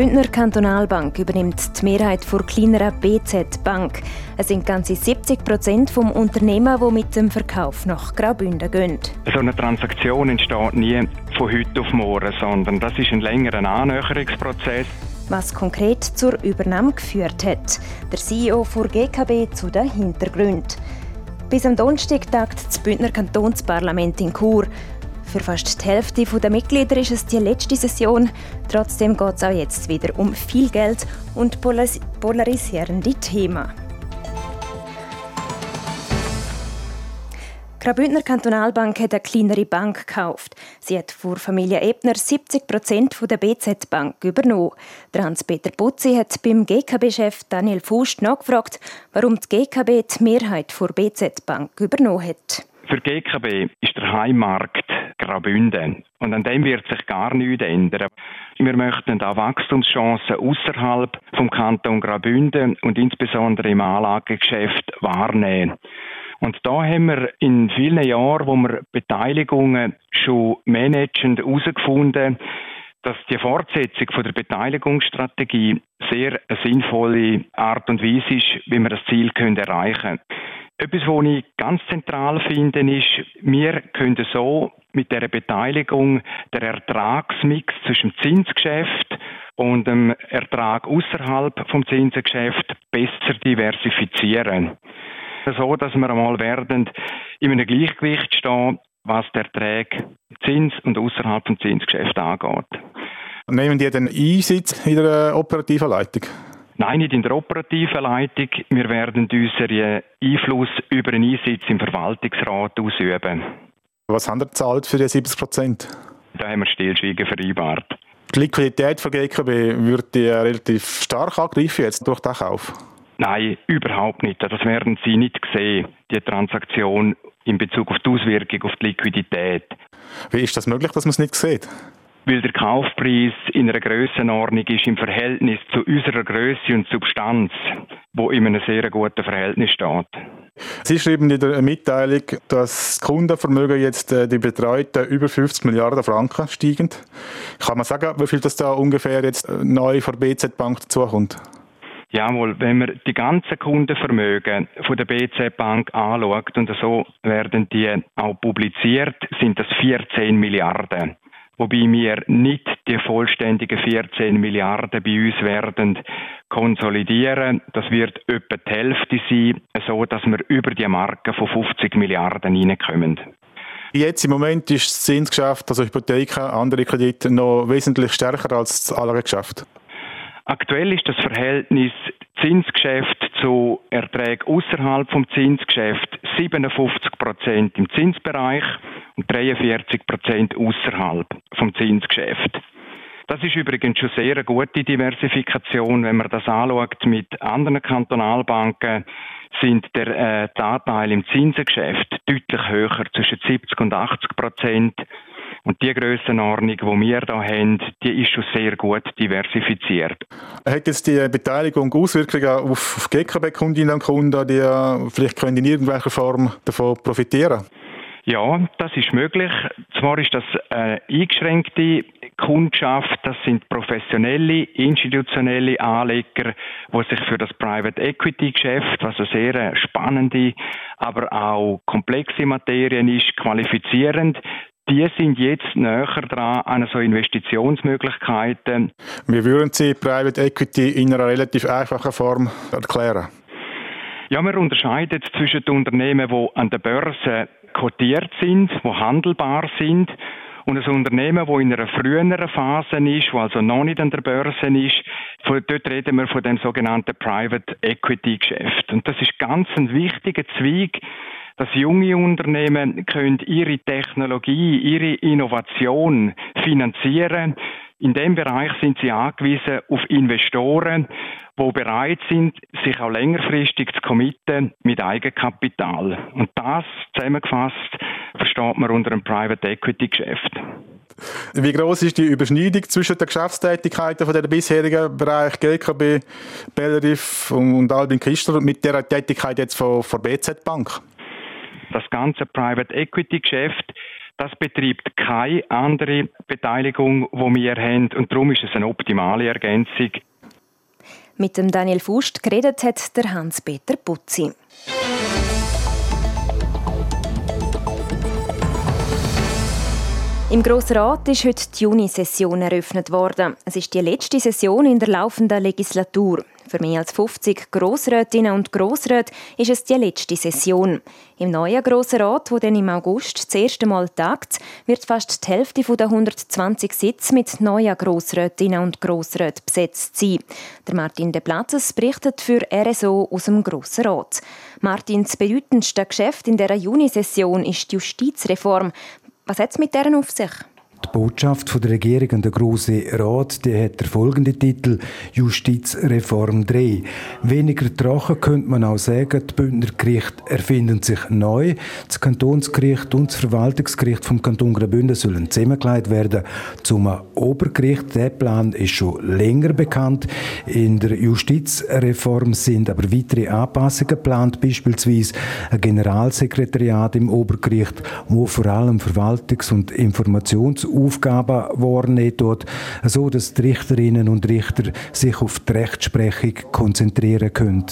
Bündner Kantonalbank übernimmt die Mehrheit der kleineren BZ Bank. Es sind ganze 70 Prozent vom Unternehmen, die mit dem Verkauf nach Graubünden gehen. So eine Transaktion entsteht nie von heute auf morgen, sondern das ist ein längerer Annäherungsprozess. Was konkret zur Übernahme geführt hat. Der CEO vor GKB zu den Hintergründen. Bis am Donnerstag tagt das Bündner Kantonsparlament in Chur. Für fast die Hälfte der Mitglieder ist es die letzte Session. Trotzdem geht es auch jetzt wieder um viel Geld und polarisierende Themen. Graubündner Kantonalbank hat eine kleinere Bank gekauft. Sie hat vor Familie Ebner 70 Prozent der BZ Bank übernommen. Hans-Peter Putzi hat beim GKB-Chef Daniel Fust nachgefragt, warum die GKB die Mehrheit der BZ Bank übernommen hat. Für GKB ist der Heimmarkt Graubünden. Und an dem wird sich gar nichts ändern. Wir möchten da Wachstumschancen außerhalb vom Kanton Graubünden und insbesondere im Anlagegeschäft wahrnehmen. Und da haben wir in vielen Jahren, wo wir Beteiligungen schon managen, herausgefunden, dass die Fortsetzung von der Beteiligungsstrategie sehr eine sinnvolle Art und Weise ist, wie wir das Ziel erreichen können. Etwas, was ich ganz zentral finde, ist, wir können so mit der Beteiligung der Ertragsmix zwischen dem Zinsgeschäft und dem Ertrag außerhalb vom Zinsgeschäft besser diversifizieren. So, dass wir einmal werden in einem Gleichgewicht stehen, was der Erträge Zins und außerhalb vom Zinsgeschäft angeht. Nehmen die den Einsitz in der operativen Leitung? Nein, nicht in der operativen Leitung. Wir werden unseren Einfluss über einen Einsitz im Verwaltungsrat ausüben. Was haben Sie gezahlt für die 70 Prozent? Da haben wir Stillschweigen vereinbart. Die Liquidität von GKB wird die relativ stark angreifen jetzt durch den Kauf? Nein, überhaupt nicht. Das werden Sie nicht sehen, die Transaktion in Bezug auf die Auswirkung auf die Liquidität. Wie ist das möglich, dass man es nicht sieht? Weil der Kaufpreis in einer Grössenordnung ist im Verhältnis zu unserer Größe und Substanz, wo in einem sehr guten Verhältnis steht. Sie schreiben in der Mitteilung, dass das Kundenvermögen jetzt äh, die betreuten über 50 Milliarden Franken steigend. Kann man sagen, wie viel das da ungefähr jetzt äh, neu von der BZ Bank dazukommt? Jawohl, wenn man die ganzen Kundenvermögen von der BZ Bank anschaut und so werden die auch publiziert, sind das 14 Milliarden wobei wir nicht die vollständigen 14 Milliarden bei uns werden konsolidieren. Das wird etwa die Hälfte sein, so dass wir über die Marke von 50 Milliarden hineinkommen. Jetzt im Moment ist das Zinsgeschäft, also Hypotheken, andere Kredite, noch wesentlich stärker als das Anlagegeschäft. Aktuell ist das Verhältnis Zinsgeschäft zu Erträgen außerhalb vom Zinsgeschäft 57 Prozent im Zinsbereich und 43 Prozent außerhalb vom Zinsgeschäft. Das ist übrigens schon sehr eine gute Diversifikation. Wenn man das anschaut mit anderen Kantonalbanken, sind der äh, Anteil im Zinsengeschäft deutlich höher, zwischen 70 und 80 Prozent. Und die Grössenordnung, die wir hier haben, die ist schon sehr gut diversifiziert. Hat jetzt die Beteiligung Auswirkungen auf GKB-Kundinnen und Kunden, die vielleicht können in irgendeiner Form davon profitieren ja, das ist möglich. Zwar ist das eine eingeschränkte Kundschaft, das sind professionelle, institutionelle Anleger, die sich für das Private Equity Geschäft, was eine sehr spannende, aber auch komplexe Materien ist, qualifizieren die sind jetzt näher dran an so Investitionsmöglichkeiten. Wie würden Sie Private Equity in einer relativ einfachen Form erklären? Ja, wir unterscheiden zwischen den Unternehmen, die an der Börse kotiert sind, die handelbar sind und ein Unternehmen, das in einer früheren Phase ist, das also noch nicht an der Börse ist, dort reden wir von dem sogenannten Private Equity Geschäft. Und das ist ganz ein wichtiger Zweig dass junge Unternehmen können ihre Technologie, ihre Innovation finanzieren. In dem Bereich sind sie angewiesen auf Investoren, die bereit sind, sich auch längerfristig zu committen mit Eigenkapital. Und das zusammengefasst versteht man unter einem Private Equity Geschäft. Wie groß ist die Überschneidung zwischen den Geschäftstätigkeiten von der bisherigen Bereich GKB, Bellerif und Albin Kistler mit der Tätigkeit jetzt von, von BZ Bank? Das ganze Private Equity Geschäft das betreibt keine andere Beteiligung, die wir haben und darum ist es eine optimale Ergänzung. Mit dem Daniel Fust geredet hat der Hans-Peter Putzi. Im Grossen Rat ist heute die Juni-Session eröffnet worden. Es ist die letzte Session in der laufenden Legislatur. Für mehr als 50 Grossrätinnen und Grossräte ist es die letzte Session. Im neuen Grossen Rat, wo dann im August das erste Mal tagt, wird fast die Hälfte der 120 Sitze mit neuen Grossrätinnen und Grossräten besetzt sein. Der Martin de Platzes berichtet für RSO aus dem Grossen Rat. Martins bedeutendste Geschäft in der Junisession ist die Justizreform. Was hat es mit deren auf sich? Die Botschaft von der Regierung an den Grossen Rat die hat der folgende Titel Justizreform 3. Weniger trocken könnte man auch sagen, die Bündner Gerichte erfinden sich neu. Das Kantonsgericht und das Verwaltungsgericht vom Kanton Graubünden sollen zusammengelegt werden zum Obergericht. Der Plan ist schon länger bekannt. In der Justizreform sind aber weitere Anpassungen geplant, beispielsweise ein Generalsekretariat im Obergericht, wo vor allem Verwaltungs- und Informations Aufgaben wahrnehmen dort, so dass die Richterinnen und Richter sich auf die Rechtsprechung konzentrieren können.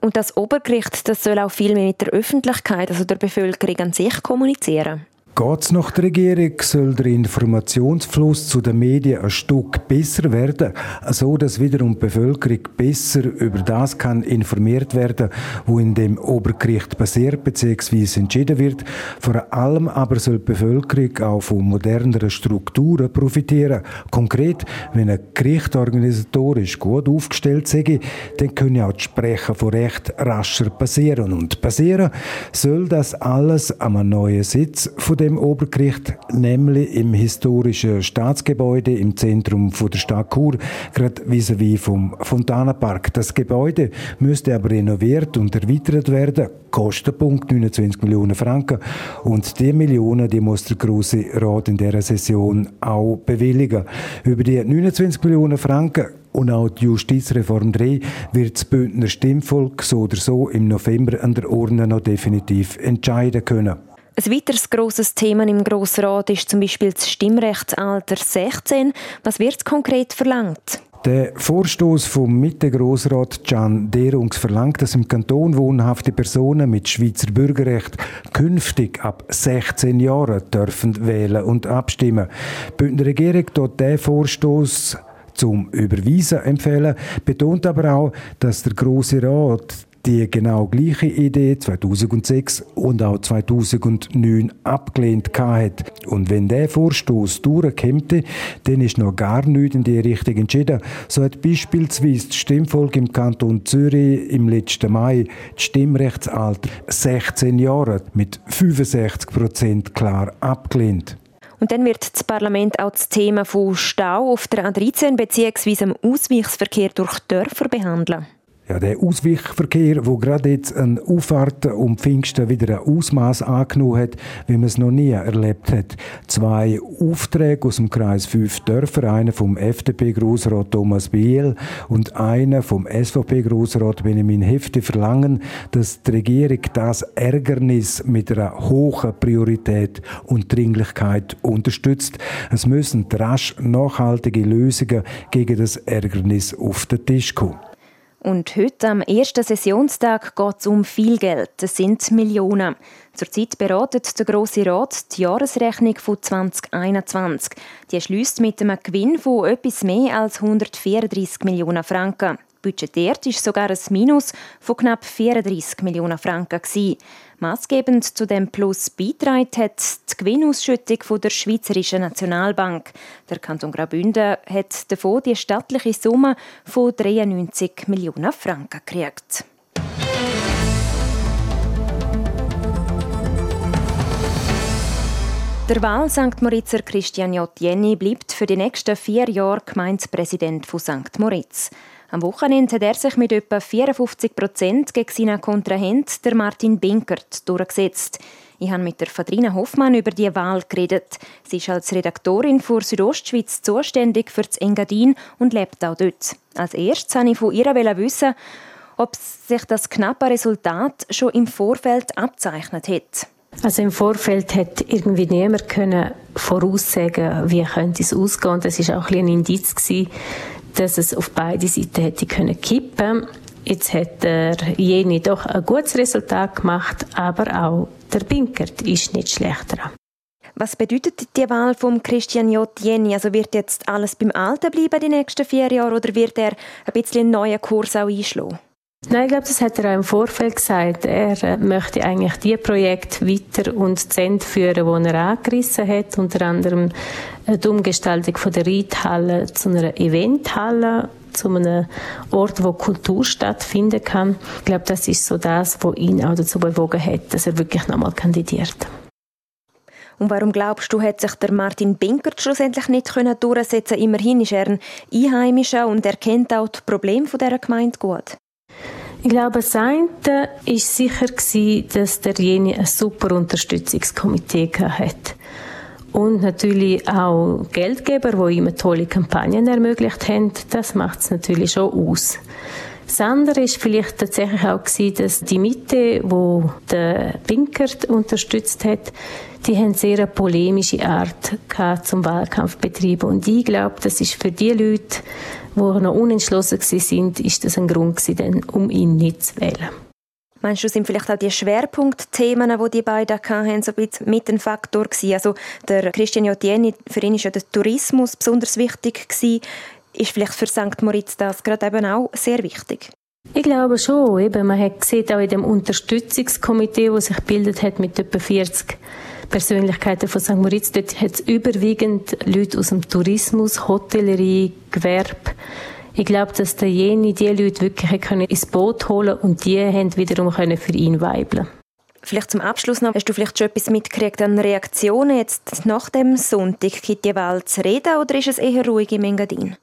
Und das Obergericht, das soll auch viel mehr mit der Öffentlichkeit, also der Bevölkerung an sich kommunizieren. Geht's nach der Regierung, soll der Informationsfluss zu den Medien ein Stück besser werden, so dass wiederum die Bevölkerung besser über das kann informiert werden, wo in dem Obergericht passiert bzw. entschieden wird. Vor allem aber soll die Bevölkerung auch von moderneren Strukturen profitieren. Konkret, wenn ein Gericht organisatorisch gut aufgestellt sei, dann können auch die Sprechen von Recht rascher passieren. Und passieren soll das alles einem neuen Sitz von dem Obergericht, nämlich im historischen Staatsgebäude im Zentrum der Stadt Chur, gerade vis-à-vis vom Fontanenpark. Das Gebäude müsste aber renoviert und erweitert werden. Kostenpunkt 29 Millionen Franken. Und die Millionen, die muss der Große Rat in dieser Session auch bewilligen. Über die 29 Millionen Franken und auch die Justizreform 3 wird das Bündner Stimmvolk so oder so im November an der Urne noch definitiv entscheiden können. Ein weiteres grosses Thema im Grossrat ist zum Beispiel das Stimmrechtsalter 16. Was wird konkret verlangt? Der Vorstoß vom Mitte-Grossrat Can Derungs verlangt, dass im Kanton wohnhafte Personen mit Schweizer Bürgerrecht künftig ab 16 Jahren dürfen wählen und abstimmen. Die Bündner Regierung dort der Vorstoß zum Überweisen empfehlen, betont aber auch, dass der Große Rat die genau gleiche Idee 2006 und auch 2009 abgelehnt hat. Und wenn der Vorstoß durchkommt, dann ist noch gar nichts in die Richtung entschieden. So hat beispielsweise das Stimmvolk im Kanton Zürich im letzten Mai das Stimmrechtsalter 16 Jahre mit 65 Prozent klar abgelehnt. Und dann wird das Parlament auch das Thema von Stau auf der A13 bzw. dem Ausweichsverkehr durch Dörfer behandeln. Ja, der Ausweichverkehr, wo gerade jetzt an Auffahrt um Pfingsten wieder ein Ausmaß angenommen hat, wie man es noch nie erlebt hat. Zwei Aufträge aus dem Kreis fünf Dörfer, einer vom FDP-Grossrat Thomas Biel und einer vom SVP-Grossrat Benjamin Hefte verlangen, dass die Regierung das Ärgernis mit einer hohen Priorität und Dringlichkeit unterstützt. Es müssen rasch nachhaltige Lösungen gegen das Ärgernis auf den Tisch kommen. Und heute, am ersten Sessionstag, geht es um viel Geld. Das sind Millionen. Zurzeit beratet der Grosse Rat die Jahresrechnung von 2021. Die schließt mit einem Gewinn von etwas mehr als 134 Millionen Franken. Budgetiert ist sogar ein Minus von knapp 34 Millionen Franken. Gewesen. Maßgebend zu dem Plus beitragen hat die Gewinnausschüttung der Schweizerischen Nationalbank. Der Kanton Graubünden hat davon die stattliche Summe von 93 Millionen Franken gekriegt. Der Wahl St. Moritzer Christian J. Jenny bleibt für die nächsten vier Jahre Gemeindepräsident von St. Moritz. Am Wochenende hat er sich mit etwa 54 Prozent gegen seinen Kontrahent, der Martin Binkert, durchgesetzt. Ich habe mit der Fadrina Hoffmann über die Wahl geredet. Sie ist als Redaktorin für Südostschweiz zuständig für das Engadin und lebt auch dort. Als erstes wollte ich von ihr wissen, ob sich das knappe Resultat schon im Vorfeld abzeichnet hat. Also im Vorfeld hat irgendwie niemand können voraussagen, wie könnte es ausgehen. Das ist auch ein, ein Indiz gewesen, dass es auf beide Seiten hätte können kippen. Jetzt hat der Jeni doch ein gutes Resultat gemacht, aber auch der Binkert ist nicht schlechter. Was bedeutet die Wahl von Christian J. Jenny? Also wird jetzt alles beim Alten bleiben die nächsten vier Jahre oder wird er ein bisschen einen neuen Kurs auch einschlagen? Nein, ich glaube, das hat er auch im Vorfeld gesagt. Er äh, möchte eigentlich die Projekte weiter und zu Ende führen, die er angerissen hat. Unter anderem äh, die Umgestaltung von der Reithalle zu einer Eventhalle zu einem Ort, wo Kultur stattfinden kann. Ich glaube, das ist so das, was ihn auch dazu bewogen hat, dass er wirklich nochmal kandidiert. Und warum glaubst du, hat sich der Martin Binkert schlussendlich nicht durchsetzen können? Immerhin ist er ein Einheimischer und er kennt auch die Probleme dieser Gemeinde gut. Ich glaube, das eine war sicher, dass der Jeni ein super Unterstützungskomitee hat. Und natürlich auch Geldgeber, die ihm tolle Kampagnen ermöglicht haben. Das macht es natürlich schon aus. Das andere war vielleicht tatsächlich auch gewesen, dass die Mitte, wo der Pinkert unterstützt hat, die haben sehr eine polemische Art zum Wahlkampf betreiben. Und ich glaube, das ist für die Leute, die noch unentschlossen sind, ist das ein Grund gewesen, um ihn nicht zu wählen. Meinst du, sind vielleicht auch die Schwerpunktthemen, die die beiden hatten, so ein bisschen mit ein Faktor gewesen? Also der Christian Jotieni, für ihn ist ja der Tourismus besonders wichtig gewesen. Ist vielleicht für St. Moritz das gerade eben auch sehr wichtig? Ich glaube schon. Eben, man hat gesehen, auch in dem Unterstützungskomitee, das sich gebildet hat mit etwa 40 Persönlichkeiten von St. Moritz, dort hat es überwiegend Leute aus dem Tourismus, Hotellerie, Gewerbe, ich glaube, dass der Jeni die Leute wirklich können ins Boot holen und die haben wiederum können für ihn weibeln. Vielleicht zum Abschluss noch, hast du vielleicht schon etwas mitgekriegt an Reaktionen jetzt nach dem Sonntag? Gibt die Wahl zu reden oder ist es eher ruhig im Engadin?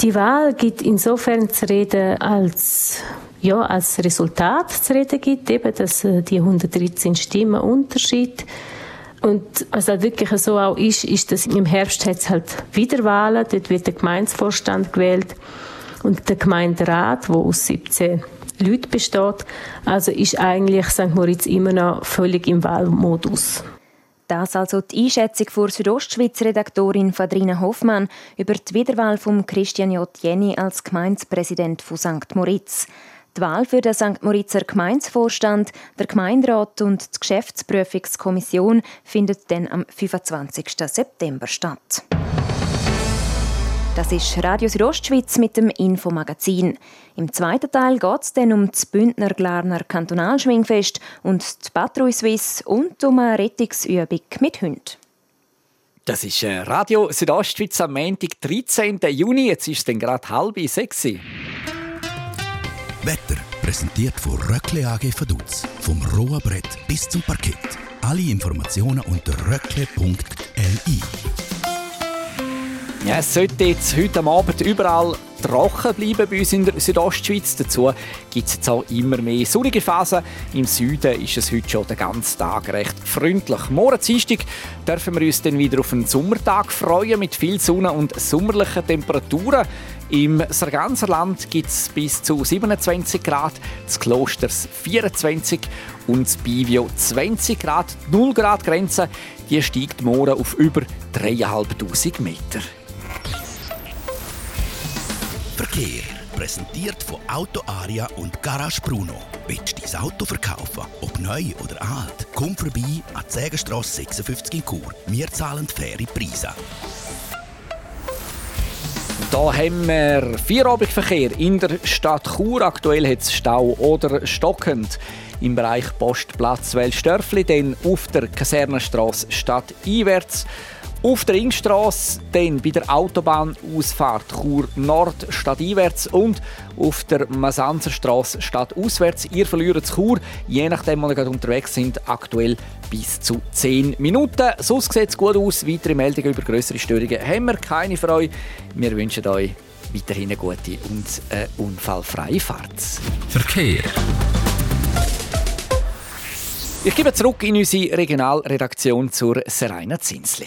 Die Wahl gibt insofern zu reden, als ja, als Resultat zu reden gibt, eben, dass äh, die 113 Stimmen Unterschied und was halt wirklich so auch ist, ist, dass im Herbst hat es halt wieder Wahlen, dort wird der Gemeinsvorstand gewählt und der Gemeinderat, wo aus 17 Leuten besteht, also ist eigentlich St. Moritz immer noch völlig im Wahlmodus. Das also die Einschätzung vor Südostschweiz Redaktorin Fadrina Hoffmann über die Wiederwahl von Christian J. Jenny als Gemeindepräsident von St. Moritz. Die Wahl für den St. Moritzer Gemeindevorstand, der Gemeinderat und die Geschäftsprüfungskommission findet dann am 25. September statt. Das ist Radio Südostschweiz mit dem Infomagazin. Im zweiten Teil geht es dann um das Bündner Glarner Kantonalschwingfest und die Patrouille Suisse und um eine Rettungsübung mit Hunden. Das ist äh, Radio Südostschweiz am Montag, 13. Juni. Jetzt ist es dann gerade halb sechs. Wetter präsentiert von Röckle AG Vaduz. Vom rohen Brett bis zum Parkett. Alle Informationen unter röckle.li. Ja, es sollte jetzt heute Abend überall trocken bleiben bei uns in der Südostschweiz. Dazu gibt es jetzt auch immer mehr sonnige Phasen. Im Süden ist es heute schon den ganzen Tag recht freundlich. Morgen Dienstag dürfen wir uns dann wieder auf einen Sommertag freuen mit viel Sonne und sommerlichen Temperaturen. Im Sarganserland gibt es bis zu 27 Grad, das Klosters 24 und das Bivio 20 Grad. Die 0 Grad Grenze die steigt morgen auf über 3'500 Meter. Verkehr. Präsentiert von Auto Aria und Garage Bruno. Willst du dein Auto verkaufen? Ob neu oder alt? Komm vorbei an die Sägenstrasse 56 in Chur. Wir zahlen faire Preise. Da haben wir Feierabendverkehr in der Stadt Chur. Aktuell hat es Stau oder stockend. Im Bereich Postplatz Welsdörfli, dann auf der Kasernenstraße stadteinwärts. Auf der Ringstraße, dann bei der Autobahnausfahrt Chur Nord stadteinwärts und auf der Masanzerstraße stadtauswärts. Ihr verliert Chur, je nachdem, wo ihr gerade unterwegs sind, aktuell bis zu 10 Minuten. Sonst sieht es gut aus. Weitere Meldungen über größere Störungen haben wir keine für euch. Wir wünschen euch weiterhin eine gute und eine unfallfreie Fahrt. Verkehr. Ich gebe zurück in unsere Regionalredaktion zur Serena Zinsli.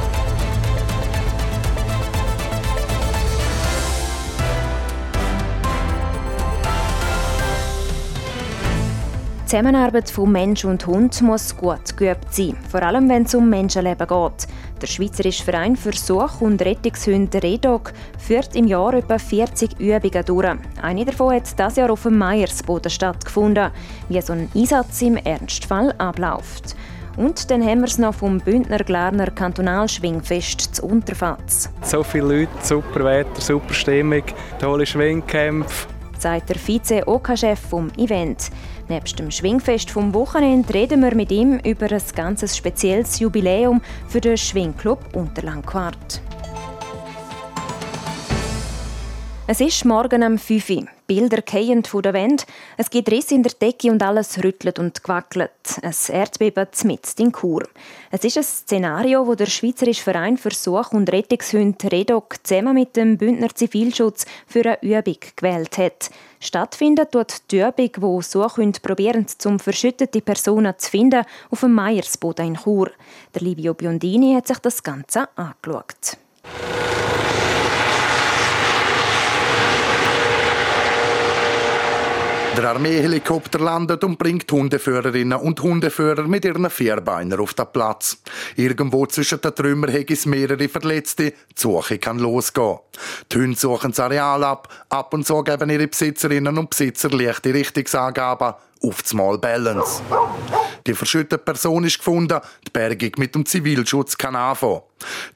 Zusammenarbeit von Mensch und Hund muss gut geübt sein, vor allem wenn es um Menschenleben geht. Der Schweizerische Verein für Such- und Rettungshunde REDOG führt im Jahr etwa 40 Übungen durch. Eine davon hat dieses Jahr auf dem Meiersboden stattgefunden, wie so ein Einsatz im Ernstfall abläuft. Und dann haben wir es noch vom Bündner Glarner Kantonalschwingfest zu Unterfatz. So viele Leute, super Wetter, super Stimmung, tolle Schwingkämpfe. Sagt der Vize-OK-Chef vom Event. Neben dem Schwingfest vom Wochenende reden wir mit ihm über ein ganz spezielles Jubiläum für den Schwingclub Unterlandquart. Es ist morgen am 5 Uhr. Bilder fallen von der Wand. Es gibt Risse in der Decke und alles rüttelt und gewackelt. Ein Erdbeben mitten in Chur. Es ist ein Szenario, das der Schweizerische Verein für Such- und Rettungshunde REDOC zusammen mit dem Bündner Zivilschutz für eine Übung gewählt hat. Stattfindet dort die Übung, wo Suchhunde probieren, um verschüttete Personen zu finden, auf dem Meiersboden in Chur. Der Livio Biondini hat sich das Ganze angeschaut. Der Armeehelikopter landet und bringt Hundeführerinnen und Hundeführer mit ihren Vierbeiner auf den Platz. Irgendwo zwischen den Trümmern hat es mehrere Verletzte. Die Suche kann losgehen. Die Hunde suchen das Areal ab. Ab und zu geben ihre Besitzerinnen und Besitzer leichte Richtungsangaben auf das Mal Balance. Die verschüttete Person ist gefunden, die Bergung mit dem Zivilschutz kann anfangen.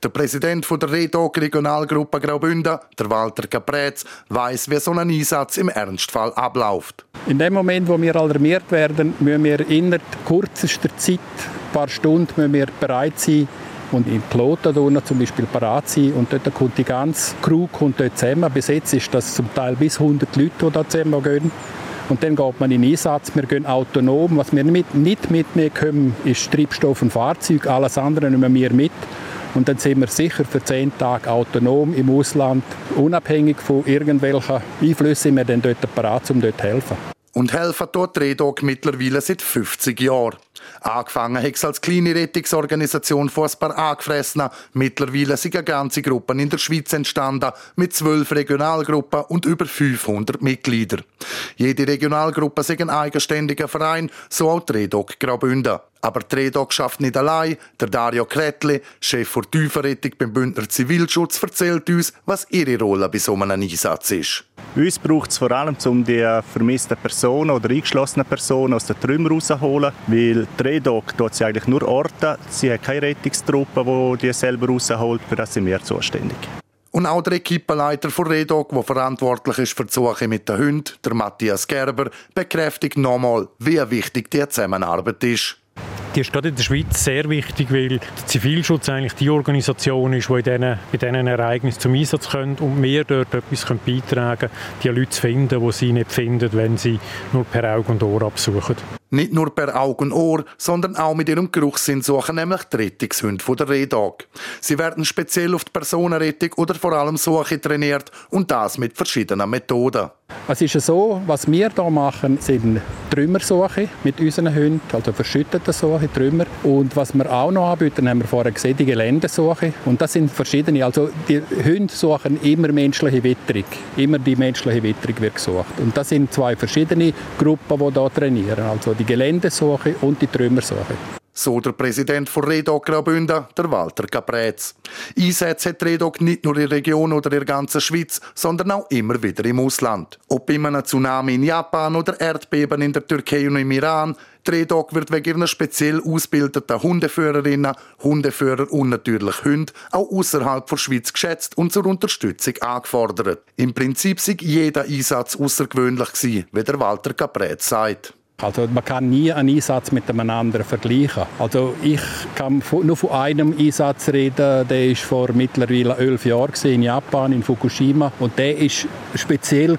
Der Präsident der REDOG Regionalgruppe Graubünden, der Walter Caprez, weiß, wie so ein Einsatz im Ernstfall abläuft. In dem Moment, wo wir alarmiert werden, müssen wir innerhalb kürzester Zeit, ein paar Stunden, müssen wir bereit sein, und in Kloten zum Beispiel parat sein und dort kommt die ganze Crew kommt dort zusammen. Bis jetzt ist das zum Teil bis 100 Leute, die da zusammen gehen. Und dann geht man in Einsatz. Wir gehen autonom. Was wir mit, nicht mitnehmen können, ist Treibstoff und Fahrzeug. Alles andere nehmen wir mit. Und dann sind wir sicher für zehn Tage autonom im Ausland, unabhängig von irgendwelchen Einflüssen, sind wir dann dort parat, um dort zu helfen. Und helfen dort Redog mittlerweile seit 50 Jahren. Angefangen hat es als kleine Rettungsorganisation vor ein paar Angefressenen. Mittlerweile sind ganze Gruppen in der Schweiz entstanden, mit zwölf Regionalgruppen und über 500 Mitgliedern. Jede Regionalgruppe ist ein eigenständiger Verein, so auch die Redog Graubünden. Aber die Redog schafft nicht allein. Der Dario Kretli, Chef der Tiefenrettung beim Bündner Zivilschutz, erzählt uns, was ihre Rolle bei so einem Einsatz ist. Uns braucht es vor allem, um die vermissten Personen oder eingeschlossenen Personen aus den Trümmern rauszuholen, weil die Redog tut sie eigentlich nur orten. Sie hat keine Rettungstruppe, die die selber rausholt. Für das sind wir zuständig. Und auch der Equipenleiter von Redog, der verantwortlich ist für die Suche mit den Hunden, der Matthias Gerber, bekräftigt nochmal, wie wichtig die Zusammenarbeit ist. Die ist gerade in der Schweiz sehr wichtig, weil der Zivilschutz eigentlich die Organisation ist, die in diesen, bei diesen Ereignissen zum Einsatz kommt und wir dort etwas beitragen können, die Leute zu finden, die sie nicht finden, wenn sie nur per Auge und Ohr absuchen. Nicht nur per Auge und Ohr, sondern auch mit ihrem Geruchssinn suchen nämlich die Rettungshunde der Redog. Sie werden speziell auf die Personenrettung oder vor allem Suche trainiert und das mit verschiedenen Methoden. Es ist so, was wir hier machen, sind Trümmersuche mit unseren Hunden, also verschüttete Suche, Trümmer. Und was wir auch noch anbieten, haben wir vorher gesehen, die Geländesuche. Und das sind verschiedene. Also die Hunde suchen immer menschliche Witterung. Immer die menschliche Witterung wird gesucht. Und das sind zwei verschiedene Gruppen, die hier trainieren. Also die Geländesuche und die Trümmersuche. So der Präsident von Redog Graubünden, der Walter Caprez. Einsätze hat Redog nicht nur in der Region oder in der ganzen Schweiz, sondern auch immer wieder im Ausland. Ob bei einem Tsunami in Japan oder Erdbeben in der Türkei und im Iran, Redog wird wegen ihrer speziell ausgebildeten Hundeführerinnen, Hundeführer und natürlich Hunde auch außerhalb der Schweiz geschätzt und zur Unterstützung angefordert. Im Prinzip sei jeder Einsatz außergewöhnlich gewesen, wie der Walter Caprez sagt. Also man kann nie einen Einsatz mit einem anderen vergleichen. Also ich kann nur von einem Einsatz reden, der ist vor mittlerweile elf Jahren in Japan, in Fukushima. Und der ist speziell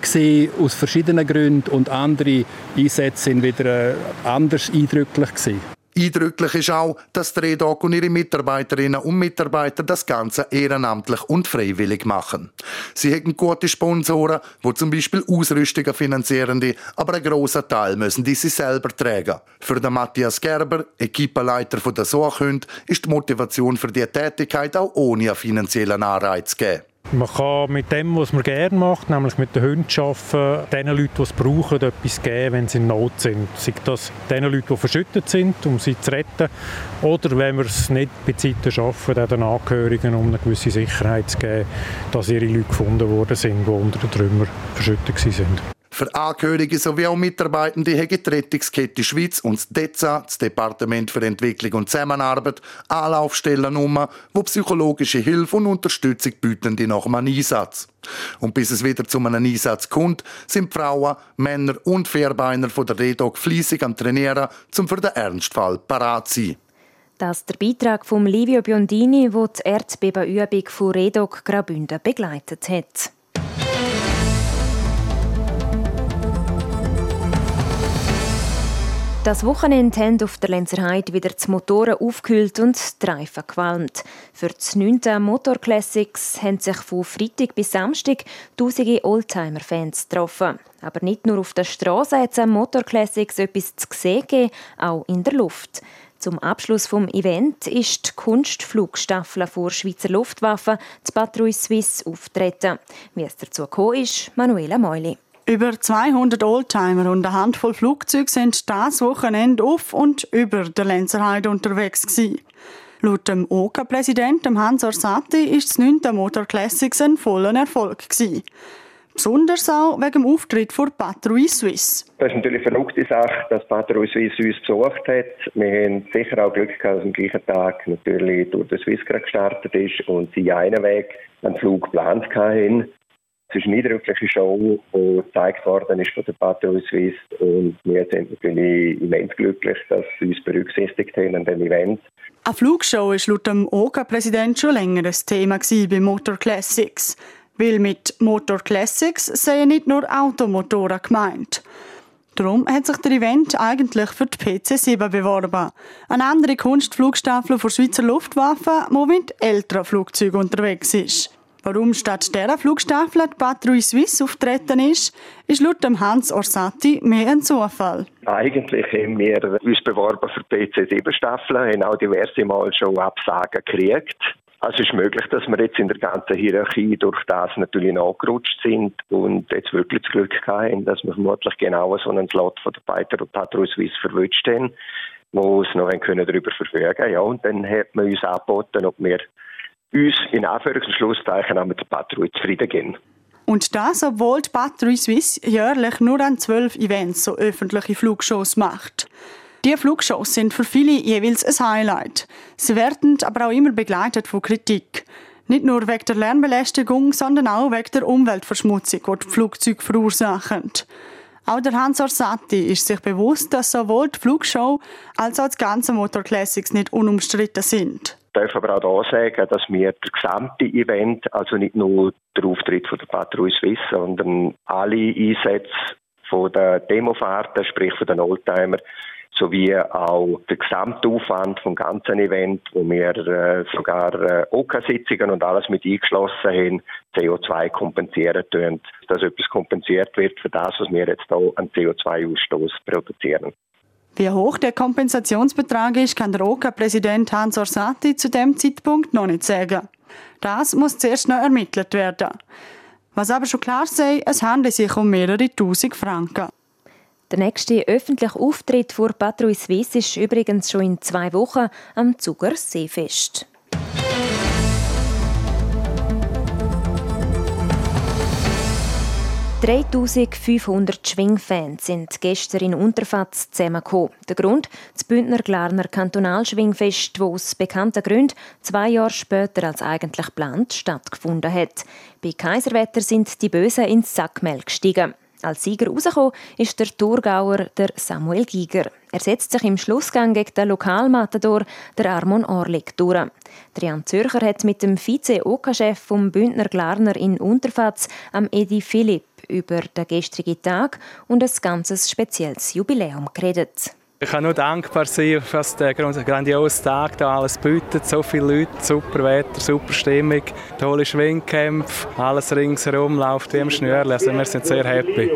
aus verschiedenen Gründen und andere Einsätze sind wieder äh, anders eindrücklich gewesen. Eindrücklich ist auch, dass die Redog und ihre Mitarbeiterinnen und Mitarbeiter das Ganze ehrenamtlich und freiwillig machen. Sie haben gute Sponsoren, wo zum Beispiel Ausrüstungen finanzieren, aber einen grossen Teil müssen die sie selber tragen. Für den Matthias Gerber, Equipenleiter der Suchhund, ist die Motivation für diese Tätigkeit auch ohne einen finanziellen Anreiz geben. Man kann mit dem, was man gerne macht, nämlich mit den Hunden arbeiten, den Leuten, die es brauchen, etwas geben, wenn sie in Not sind. Sei das den Leuten, die verschüttet sind, um sie zu retten, oder wenn wir es nicht bei Zeiten schaffen, den Angehörigen, um eine gewisse Sicherheit zu geben, dass ihre Leute gefunden worden sind, die unter den Trümmern verschüttet sind. Für Angehörige sowie auch Mitarbeitende haben die Rettungskette Schweiz und das DEZA, das Departement für Entwicklung und Zusammenarbeit, Anlaufstellen um, wo psychologische Hilfe und Unterstützung bieten die nach einem Einsatz. Und bis es wieder zu einem Einsatz kommt, sind Frauen, Männer und Vierbeiner von der Redog fließig am Trainieren, um für den Ernstfall parat zu sein. Das ist der Beitrag von Livio Biondini, der die Erdbebenübung von Redog Graubünden begleitet hat. Das Wochenende haben auf der Lenzerheide wieder die Motoren aufgekühlt und die Reifen gewalmt. Für das 9. Motor Classics haben sich von Freitag bis Samstag tausende Oldtimer-Fans getroffen. Aber nicht nur auf der Straße hat es Motor Classics etwas zu sehen gegeben, auch in der Luft. Zum Abschluss vom Event ist die Kunstflugstaffel vor Schweizer Luftwaffe, die Patrouille Suisse, auftreten. Wie es dazu gekommen ist, Manuela Meuli. Über 200 Oldtimer und eine Handvoll Flugzeuge sind das Wochenende auf und über der Lenzerheide unterwegs gewesen. Laut dem OK-Präsident Hans Orsatti ist das 9. Motor Classics ein voller Erfolg gewesen. Besonders auch wegen dem Auftritt von Patrouille Suisse. Das ist natürlich eine verrückte Sache, dass Patrouille Suisse uns besucht hat. Wir haben sicher auch Glück gehabt, dass am gleichen Tag natürlich durch den Swiss gestartet ist und sie einen Weg einen Flug geplant hatten. Es ist eine eindrückliche Show, die gezeigt worden ist von der Patrouille Suisse und wir sind natürlich immens glücklich, dass sie uns berücksichtigt haben an diesem Event. Eine Flugshow war laut dem OGA-Präsident schon länger ein Thema bei Motor Classics. Weil mit Motor Classics seien nicht nur Automotoren gemeint. Darum hat sich der Event eigentlich für die PC-7 beworben. Eine andere Kunstflugstaffel der Schweizer Luftwaffe, die mit älteren Flugzeugen unterwegs ist. Warum statt dieser Flugstaffel die Patrouille Suisse auftreten ist, ist laut dem Hans Orsatti mehr ein Zufall. Eigentlich haben wir uns beworben für PC-7-Staffeln, haben auch diverse Mal schon Absagen gekriegt. Also es ist möglich, dass wir jetzt in der ganzen Hierarchie durch das natürlich nachgerutscht sind und jetzt wirklich das Glück haben, dass wir vermutlich genau so einen Slot von der Patrouille Suisse verwünscht haben, wo es noch darüber verfügen Ja, und dann hat man uns angeboten, ob wir uns in Anführungs- und Schlusszeichen mit der Patrouille zufrieden geben. Und das, obwohl die Patrouille Suisse jährlich nur an zwölf Events so öffentliche Flugshows macht. Die Flugshows sind für viele jeweils ein Highlight. Sie werden aber auch immer begleitet von Kritik. Nicht nur wegen der Lärmbelästigung, sondern auch wegen der Umweltverschmutzung, die die Flugzeuge verursachen. Auch der Hans Orsatti ist sich bewusst, dass sowohl die Flugshow als auch das ganze Motor Classics nicht unumstritten sind darf aber auch hier sagen, dass wir das gesamte Event, also nicht nur der Auftritt von der Patrouille Suisse, sondern alle Einsätze von der Demofahrten, sprich von den Oldtimer, sowie auch der Gesamtaufwand vom ganzen Event, wo wir äh, sogar äh, OK-Sitzungen und alles mit eingeschlossen haben, CO2 kompensieren tun, dass etwas kompensiert wird für das, was wir jetzt hier an CO2-Ausstoß produzieren. Wie hoch der Kompensationsbetrag ist, kann der OK-Präsident Hans Orsatti zu dem Zeitpunkt noch nicht sagen. Das muss zuerst noch ermittelt werden. Was aber schon klar sei, es handelt sich um mehrere tausend Franken. Der nächste öffentliche Auftritt vor Patrouille Suisse ist übrigens schon in zwei Wochen am Zuger Seefest. 3500 Schwingfans sind gestern in Unterfatz zusammengekommen. Der Grund? Das Bündner Glarner Kantonalschwingfest, das aus bekannten Gründen zwei Jahre später als eigentlich geplant stattgefunden hat. Bei Kaiserwetter sind die Bösen ins Sackmehl gestiegen. Als Sieger rausgekommen ist der Thurgauer der Samuel Giger. Er setzt sich im Schlussgang gegen den Lokalmatador, der Armon Orlik, durch. Der Jan Zürcher hat mit dem Vize-OK-Chef vom Bündner Glarner in Unterfatz, am Edi Philipp, über den gestrigen Tag und ein ganzes spezielles Jubiläum geredet. Ich kann nur dankbar sein, was der grandiose Tag da alles bietet. So viele Leute, super Wetter, super Stimmung, tolle Schwingkämpfe, alles ringsherum läuft wie im Schnürli. Also wir sind sehr happy.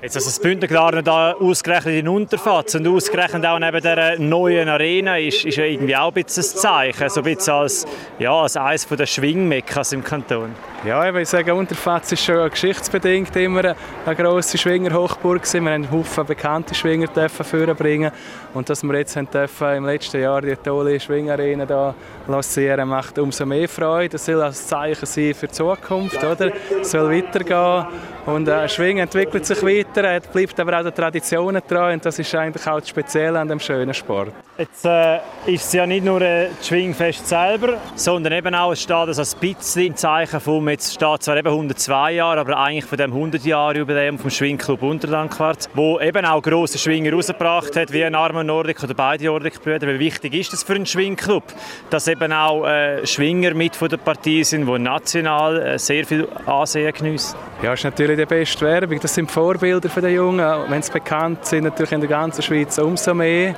Jetzt also das Bündnergarten da ausgerechnet in Unterfatz und ausgerechnet auch neben der neuen Arena ist, ist ja irgendwie auch ein bisschen ein Zeichen, so ein bisschen als, ja, als eines der Schwingmekkas im Kanton. Ja, ich würde sagen, Unterfatz ist schon geschichtsbedingt immer eine grosse Schwingerhochburg gewesen. Wir haben Haufen bekannte Schwinger vorbringen und dass wir jetzt haben dürfen, im letzten Jahr die tolle Schwingarena da lancieren, macht umso mehr Freude. Das soll als Zeichen sein für die Zukunft, oder? Es soll weitergehen und äh, Schwingen entwickelt sich weiter, er bleibt aber auch den Traditionen treu und das ist eigentlich auch das Spezielle an dem schönen Sport. Jetzt äh, ist es ja nicht nur äh, das Schwingfest selber, sondern eben auch, es steht also ein bisschen im Zeichen vom, jetzt steht zwar eben 102 Jahre, aber eigentlich von dem 100 Jahre Jubiläum vom Schwingclub Unterlandquart, wo eben auch grosse Schwinger rausgebracht hat, wie ein Armer Nordic oder beide Nordic-Brüder. Wie wichtig ist das für einen Schwingclub, dass eben auch äh, Schwinger mit von der Partie sind, die national äh, sehr viel Ansehen geniessen? Ja, ist natürlich die beste Werbung. Das sind Vorbilder für die Jungen. Wenn sie bekannt sind, natürlich in der ganzen Schweiz umso mehr.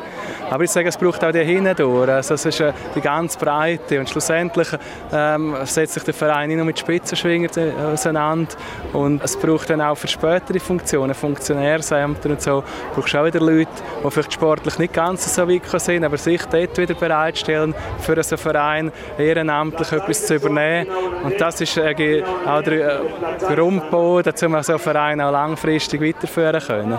Aber ich sage, es braucht auch die hindurch. Also es ist äh, die ganz Breite. Und schlussendlich ähm, setzt sich der Verein nicht nur mit Spitzenschwingern auseinander. Und es braucht dann auch für spätere Funktionen, Funktionärsämter und so, brauchst auch wieder Leute, die vielleicht sportlich nicht ganz so weit sind, aber sich dort wieder bereitstellen, für einen Verein ehrenamtlich etwas zu übernehmen. Und das ist äh, auch der äh, Grund aufbauen, damit wir so einen Verein auch langfristig weiterführen können.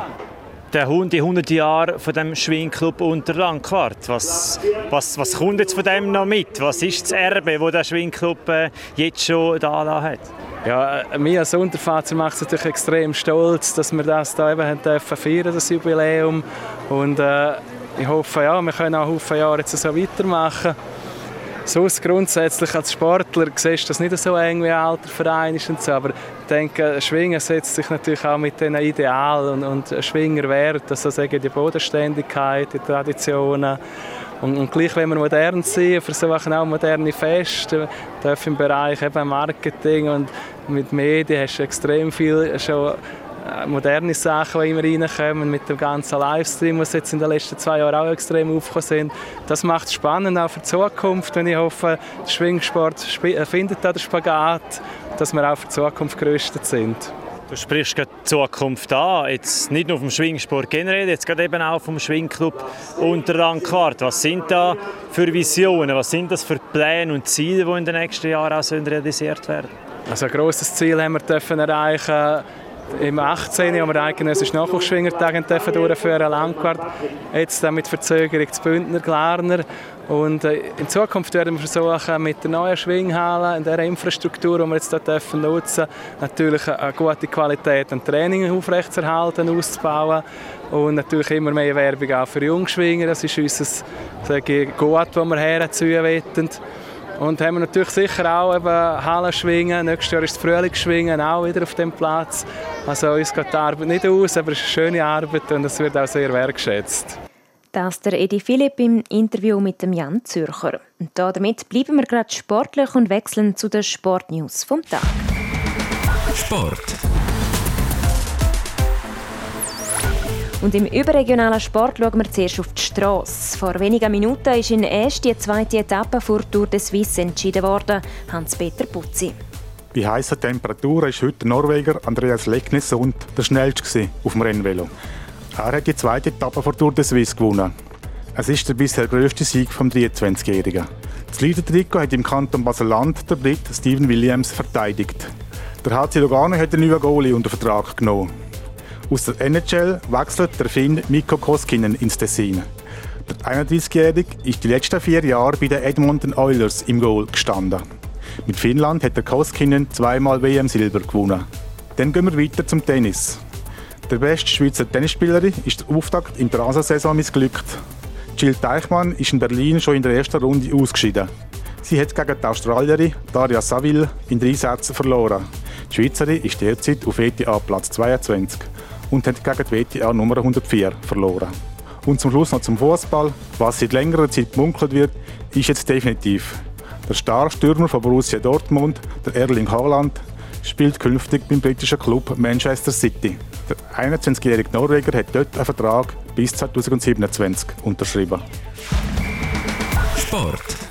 Der Hund, die 100 Jahre von dem Schwingclub Unterlandquart. Was, was, was kommt jetzt von dem noch mit? Was ist das Erbe, das der Schwingclub äh, jetzt schon da hat? Ja, äh, mir als Unterfahrer macht es natürlich extrem stolz, dass wir das da eben dürfen feiern, das Jubiläum. Und äh, ich hoffe, ja, wir können auch viele Jahre jetzt so weitermachen. Sonst grundsätzlich als Sportler siehst du das nicht so eng wie ein alter Verein ist und so, aber ich denke, Schwingen setzt sich natürlich auch mit diesen Idealen und, und Schwingerwert, also sagen die Bodenständigkeit, die Traditionen und, und gleich, wenn wir modern sind, versuchen auch moderne Feste, dürfen im Bereich eben Marketing und mit Medien hast du extrem viel schon moderne Sachen, die immer reinkommen, mit dem ganzen Livestream, was jetzt in den letzten zwei Jahren auch extrem aufgekommen sind. Das macht es spannend auch für die Zukunft, wenn ich hoffe, der Schwingsport äh, findet da den Spagat, dass wir auch für die Zukunft gerüstet sind. Du sprichst gerade die Zukunft an, jetzt nicht nur vom Schwingsport generell, jetzt gerade eben auch vom Schwingclub Unterrangquart. Was sind da für Visionen, was sind das für Pläne und Ziele, die in den nächsten Jahren auch realisiert werden Also ein grosses Ziel haben wir dürfen erreichen im 18. haben wir den eidgenössischen Nachwuchsschwingertag durchführen, Langquart. Jetzt mit Verzögerung zu Bündner, Glarner. Und äh, in Zukunft werden wir versuchen, mit der neuen Schwinghalle, in der Infrastruktur, die wir jetzt dürfen nutzen natürlich eine gute Qualität an Training aufrechtzuerhalten, auszubauen. Und natürlich immer mehr Werbung auch für Jungschwinger. Das ist unser Gut, das wir herziehen wollen. Und haben wir natürlich sicher auch eben Hallenschwingen. Nächstes Jahr ist das Frühlingsschwingen auch wieder auf dem Platz. Also uns geht die Arbeit nicht aus, aber es ist eine schöne Arbeit und es wird auch sehr wertgeschätzt. Das der Edi Philipp im Interview mit dem Jan Zürcher. Und damit bleiben wir gerade sportlich und wechseln zu den Sportnews vom Tag. Sport. Und im überregionalen Sport schauen wir zuerst auf die Strasse. Vor wenigen Minuten ist in Est die zweite Etappe vor Tour de Suisse entschieden worden. Hans-Peter Putzi. Bei heißen Temperaturen ist heute der Norweger Andreas Leknesund der schnellste auf dem Rennvelo. Er hat die zweite Etappe vor Tour de Suisse gewonnen. Es ist der bisher grösste Sieg vom 23-Jährigen. Das Leader-Trikot hat im Kanton Basel-Land der Brit Steven Williams verteidigt. Der HC Lugano hat einen neuen Goalie unter Vertrag genommen. Aus der NHL wechselt der Finn Mikko Koskinen ins Tessin. Der 31-Jährige ist die letzten vier Jahre bei den Edmonton Oilers im Goal gestanden. Mit Finnland hat der Koskinen zweimal WM-Silber gewonnen. Dann gehen wir weiter zum Tennis. Der beste Schweizer Tennisspielerin ist der Auftakt in der Rasensaison missglückt. Jill Teichmann ist in Berlin schon in der ersten Runde ausgeschieden. Sie hat gegen die Australierin Daria Saville in drei Sätzen verloren. Die Schweizerin ist derzeit auf ETA Platz 22. und hat gegen die WTA Nummer 104 verloren. Und zum Schluss noch zum Fußball. Was seit längerer Zeit gemunkelt wird, ist jetzt definitiv. Der Starstürmer von Borussia Dortmund, der Erling Haaland, spielt künftig beim britischen Club Manchester City. Der 21-jährige Norweger hat dort einen Vertrag bis 2027 unterschrieben. Sport.